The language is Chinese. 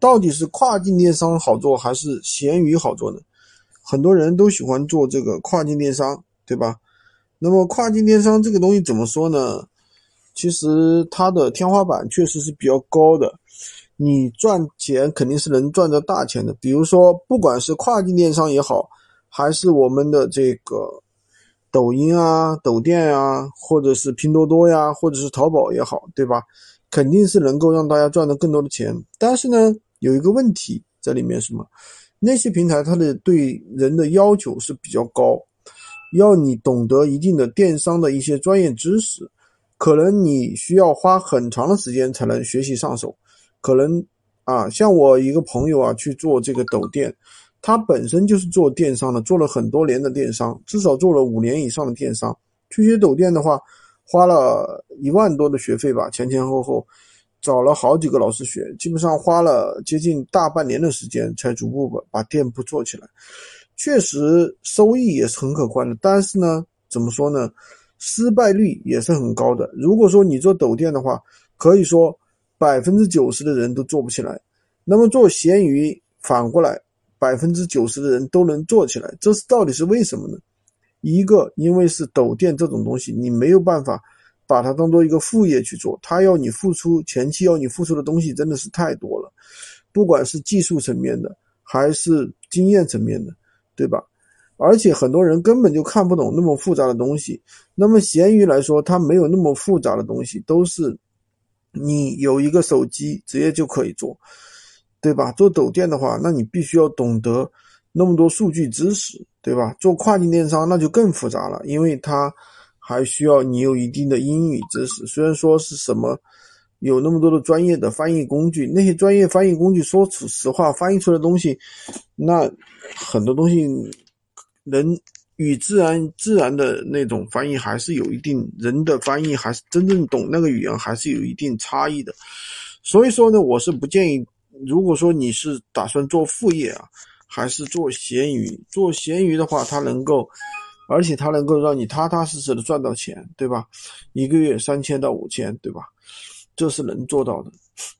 到底是跨境电商好做还是闲鱼好做呢？很多人都喜欢做这个跨境电商，对吧？那么跨境电商这个东西怎么说呢？其实它的天花板确实是比较高的，你赚钱肯定是能赚到大钱的。比如说，不管是跨境电商也好，还是我们的这个抖音啊、抖店啊，或者是拼多多呀，或者是淘宝也好，对吧？肯定是能够让大家赚到更多的钱。但是呢，有一个问题在里面，什么？那些平台它的对人的要求是比较高，要你懂得一定的电商的一些专业知识，可能你需要花很长的时间才能学习上手。可能啊，像我一个朋友啊去做这个抖店，他本身就是做电商的，做了很多年的电商，至少做了五年以上的电商。去学抖店的话，花了一万多的学费吧，前前后后。找了好几个老师学，基本上花了接近大半年的时间，才逐步把把店铺做起来。确实收益也是很可观的，但是呢，怎么说呢？失败率也是很高的。如果说你做抖店的话，可以说百分之九十的人都做不起来。那么做闲鱼，反过来百分之九十的人都能做起来，这是到底是为什么呢？一个，因为是抖店这种东西，你没有办法。把它当做一个副业去做，他要你付出前期要你付出的东西真的是太多了，不管是技术层面的还是经验层面的，对吧？而且很多人根本就看不懂那么复杂的东西。那么闲鱼来说，它没有那么复杂的东西，都是你有一个手机直接就可以做，对吧？做抖店的话，那你必须要懂得那么多数据知识，对吧？做跨境电商那就更复杂了，因为它。还需要你有一定的英语知识，虽然说是什么有那么多的专业的翻译工具，那些专业翻译工具说出实话，翻译出来的东西，那很多东西人与自然自然的那种翻译还是有一定人的翻译，还是真正懂那个语言还是有一定差异的。所以说呢，我是不建议，如果说你是打算做副业啊，还是做闲鱼，做闲鱼的话，它能够。而且它能够让你踏踏实实的赚到钱，对吧？一个月三千到五千，对吧？这是能做到的。